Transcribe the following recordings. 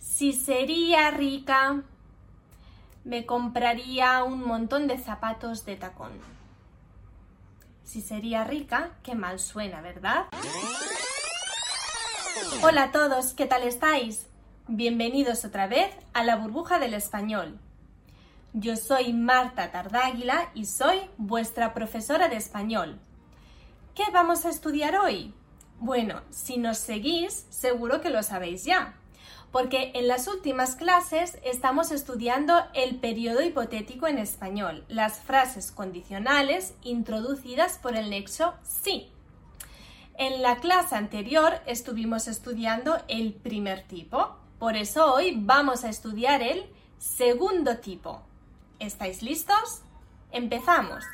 Si sería rica, me compraría un montón de zapatos de tacón. Si sería rica, qué mal suena, ¿verdad? Hola a todos, ¿qué tal estáis? Bienvenidos otra vez a la burbuja del español. Yo soy Marta Tardáguila y soy vuestra profesora de español. ¿Qué vamos a estudiar hoy? Bueno, si nos seguís, seguro que lo sabéis ya porque en las últimas clases estamos estudiando el periodo hipotético en español, las frases condicionales introducidas por el nexo sí. En la clase anterior estuvimos estudiando el primer tipo, por eso hoy vamos a estudiar el segundo tipo. ¿Estáis listos? Empezamos.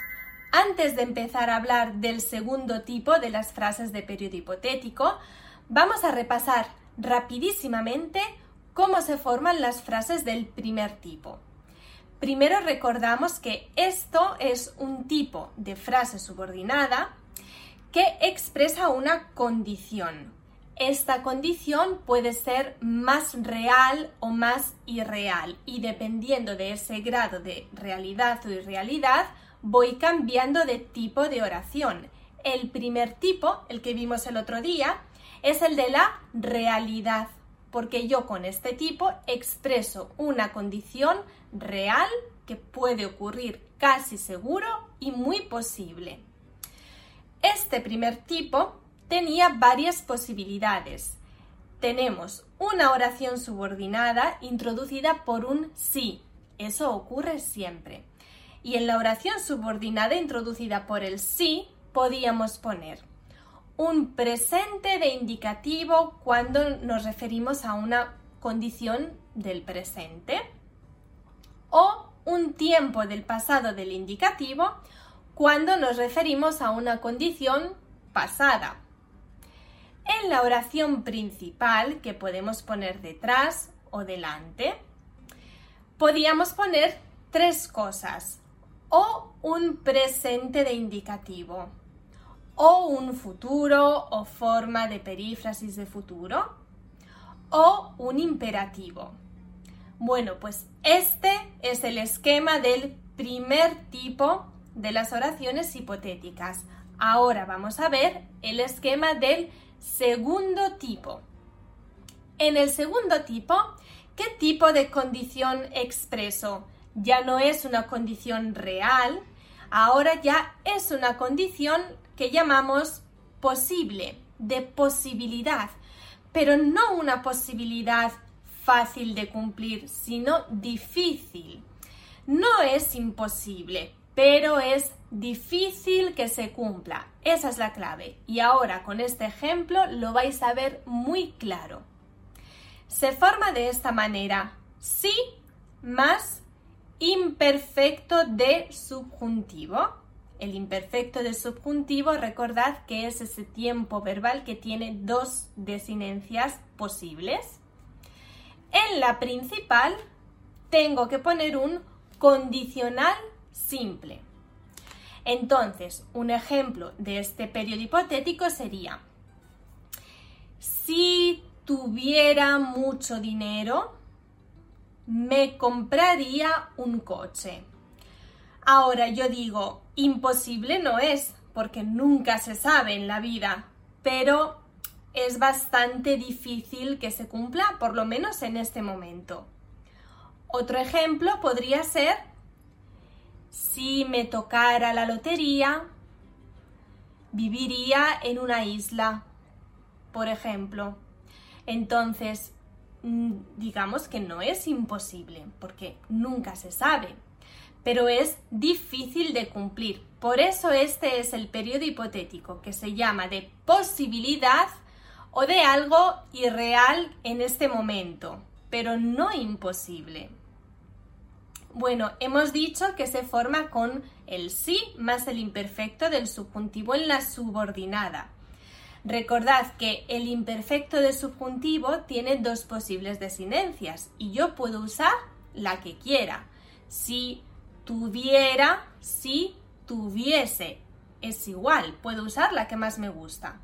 Antes de empezar a hablar del segundo tipo de las frases de periodo hipotético, vamos a repasar rapidísimamente cómo se forman las frases del primer tipo. Primero recordamos que esto es un tipo de frase subordinada que expresa una condición. Esta condición puede ser más real o más irreal y dependiendo de ese grado de realidad o irrealidad voy cambiando de tipo de oración. El primer tipo, el que vimos el otro día, es el de la realidad, porque yo con este tipo expreso una condición real que puede ocurrir casi seguro y muy posible. Este primer tipo tenía varias posibilidades. Tenemos una oración subordinada introducida por un sí. Eso ocurre siempre. Y en la oración subordinada introducida por el sí podíamos poner un presente de indicativo cuando nos referimos a una condición del presente o un tiempo del pasado del indicativo cuando nos referimos a una condición pasada. En la oración principal que podemos poner detrás o delante, podíamos poner tres cosas o un presente de indicativo o un futuro o forma de perífrasis de futuro o un imperativo. Bueno, pues este es el esquema del primer tipo de las oraciones hipotéticas. Ahora vamos a ver el esquema del segundo tipo. En el segundo tipo, ¿qué tipo de condición expreso? Ya no es una condición real, ahora ya es una condición que llamamos posible, de posibilidad, pero no una posibilidad fácil de cumplir, sino difícil. No es imposible, pero es difícil que se cumpla. Esa es la clave. Y ahora con este ejemplo lo vais a ver muy claro. Se forma de esta manera. Sí más imperfecto de subjuntivo. El imperfecto de subjuntivo, recordad que es ese tiempo verbal que tiene dos desinencias posibles. En la principal tengo que poner un condicional simple. Entonces, un ejemplo de este periodo hipotético sería, si tuviera mucho dinero, me compraría un coche. Ahora yo digo, imposible no es, porque nunca se sabe en la vida, pero es bastante difícil que se cumpla, por lo menos en este momento. Otro ejemplo podría ser si me tocara la lotería, viviría en una isla, por ejemplo. Entonces, mm, digamos que no es imposible, porque nunca se sabe, pero es difícil de cumplir. Por eso este es el periodo hipotético, que se llama de posibilidad o de algo irreal en este momento, pero no imposible. Bueno, hemos dicho que se forma con el sí más el imperfecto del subjuntivo en la subordinada. Recordad que el imperfecto de subjuntivo tiene dos posibles desinencias y yo puedo usar la que quiera. Si tuviera, si tuviese, es igual, puedo usar la que más me gusta.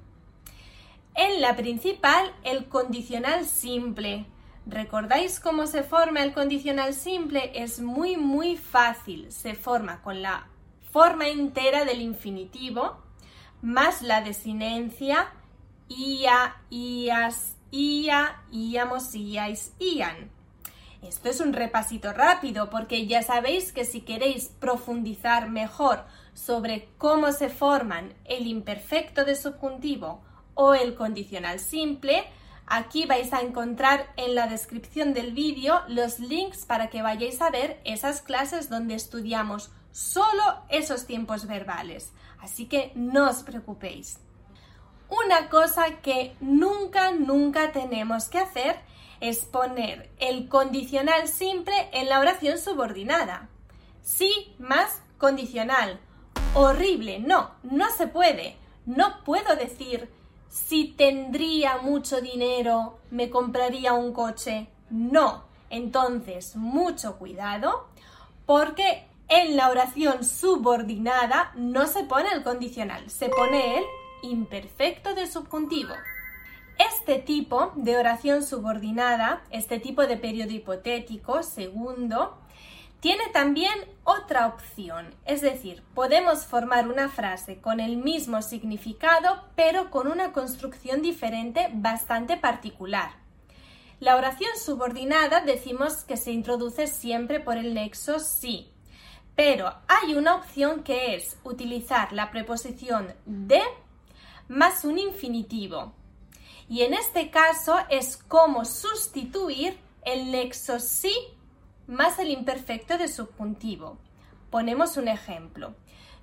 En la principal, el condicional simple, ¿Recordáis cómo se forma el condicional simple? Es muy muy fácil. Se forma con la forma entera del infinitivo más la desinencia ia, ias, ia, íamos, iais, ian. Esto es un repasito rápido porque ya sabéis que si queréis profundizar mejor sobre cómo se forman el imperfecto de subjuntivo o el condicional simple, Aquí vais a encontrar en la descripción del vídeo los links para que vayáis a ver esas clases donde estudiamos solo esos tiempos verbales. Así que no os preocupéis. Una cosa que nunca, nunca tenemos que hacer es poner el condicional simple en la oración subordinada. Sí más condicional. Horrible. No, no se puede. No puedo decir si tendría mucho dinero, me compraría un coche. No. Entonces, mucho cuidado, porque en la oración subordinada no se pone el condicional, se pone el imperfecto de subjuntivo. Este tipo de oración subordinada, este tipo de periodo hipotético, segundo, tiene también otra opción, es decir, podemos formar una frase con el mismo significado pero con una construcción diferente bastante particular. La oración subordinada decimos que se introduce siempre por el nexo sí, pero hay una opción que es utilizar la preposición de más un infinitivo. Y en este caso es como sustituir el nexo sí más el imperfecto de subjuntivo. Ponemos un ejemplo.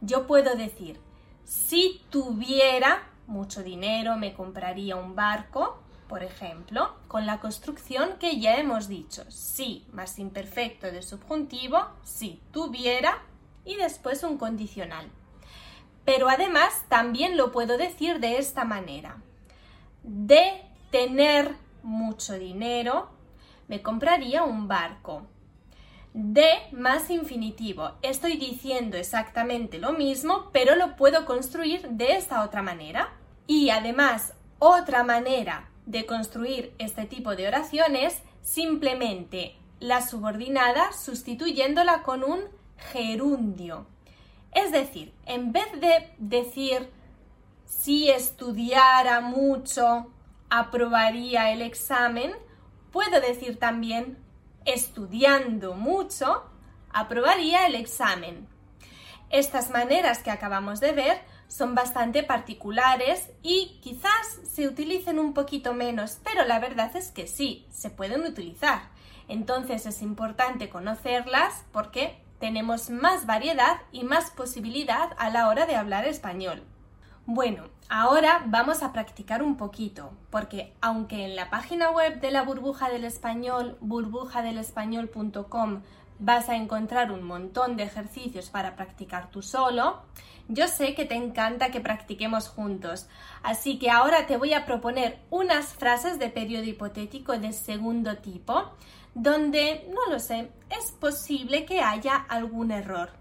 Yo puedo decir, si tuviera mucho dinero, me compraría un barco, por ejemplo, con la construcción que ya hemos dicho. Si más imperfecto de subjuntivo, si tuviera y después un condicional. Pero además también lo puedo decir de esta manera. De tener mucho dinero, me compraría un barco de más infinitivo. Estoy diciendo exactamente lo mismo, pero lo puedo construir de esta otra manera. Y además, otra manera de construir este tipo de oraciones, simplemente la subordinada sustituyéndola con un gerundio. Es decir, en vez de decir si estudiara mucho, aprobaría el examen, puedo decir también estudiando mucho, aprobaría el examen. Estas maneras que acabamos de ver son bastante particulares y quizás se utilicen un poquito menos, pero la verdad es que sí, se pueden utilizar. Entonces es importante conocerlas porque tenemos más variedad y más posibilidad a la hora de hablar español. Bueno, ahora vamos a practicar un poquito, porque aunque en la página web de la burbuja del español, burbujadelespañol.com, vas a encontrar un montón de ejercicios para practicar tú solo, yo sé que te encanta que practiquemos juntos, así que ahora te voy a proponer unas frases de periodo hipotético de segundo tipo, donde, no lo sé, es posible que haya algún error.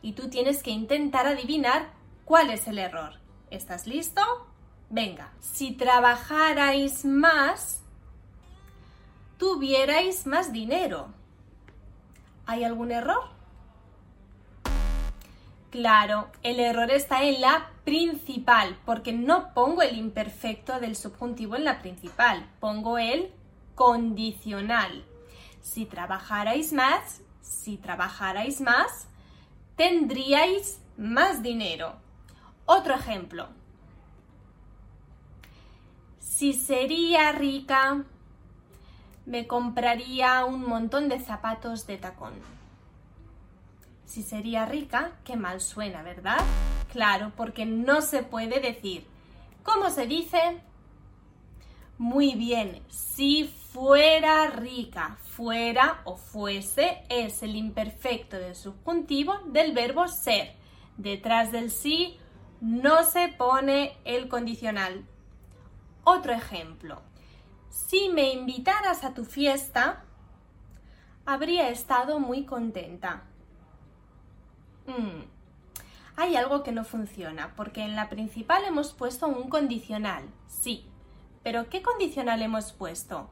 Y tú tienes que intentar adivinar cuál es el error. ¿Estás listo? Venga, si trabajarais más, tuvierais más dinero. ¿Hay algún error? Claro, el error está en la principal, porque no pongo el imperfecto del subjuntivo en la principal, pongo el condicional. Si trabajarais más, si trabajarais más, tendríais más dinero. Otro ejemplo. Si sería rica, me compraría un montón de zapatos de tacón. Si sería rica, qué mal suena, ¿verdad? Claro, porque no se puede decir. ¿Cómo se dice? Muy bien, si fuera rica, fuera o fuese es el imperfecto del subjuntivo del verbo ser. Detrás del sí no se pone el condicional. Otro ejemplo. Si me invitaras a tu fiesta, habría estado muy contenta. Mm. Hay algo que no funciona, porque en la principal hemos puesto un condicional, sí. Pero ¿qué condicional hemos puesto?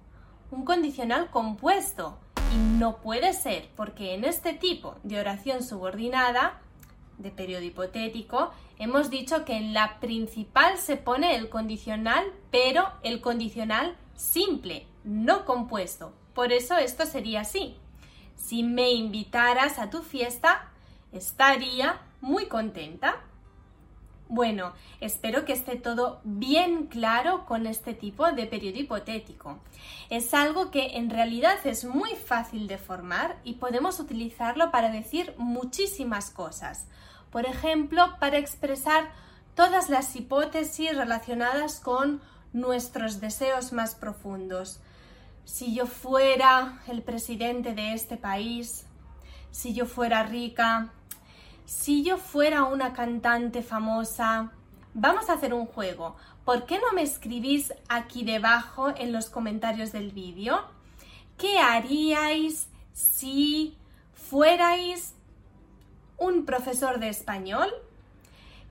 Un condicional compuesto. Y no puede ser, porque en este tipo de oración subordinada, de periodo hipotético, hemos dicho que en la principal se pone el condicional, pero el condicional simple, no compuesto. Por eso esto sería así. Si me invitaras a tu fiesta, estaría muy contenta. Bueno, espero que esté todo bien claro con este tipo de periodo hipotético. Es algo que en realidad es muy fácil de formar y podemos utilizarlo para decir muchísimas cosas. Por ejemplo, para expresar todas las hipótesis relacionadas con nuestros deseos más profundos. Si yo fuera el presidente de este país, si yo fuera rica, si yo fuera una cantante famosa, vamos a hacer un juego. ¿Por qué no me escribís aquí debajo en los comentarios del vídeo? ¿Qué haríais si fuerais un profesor de español?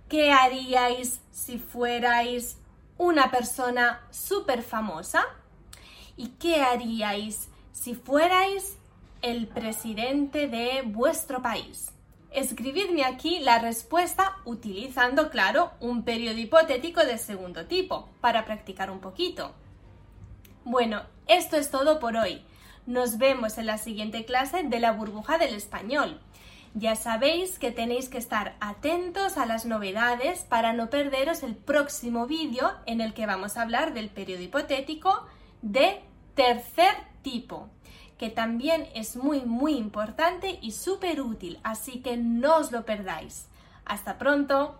¿Qué haríais si fuerais una persona súper famosa? ¿Y qué haríais si fuerais el presidente de vuestro país? escribidme aquí la respuesta utilizando, claro, un periodo hipotético de segundo tipo para practicar un poquito. Bueno, esto es todo por hoy. Nos vemos en la siguiente clase de la burbuja del español. Ya sabéis que tenéis que estar atentos a las novedades para no perderos el próximo vídeo en el que vamos a hablar del periodo hipotético de tercer tipo que también es muy muy importante y súper útil, así que no os lo perdáis. Hasta pronto.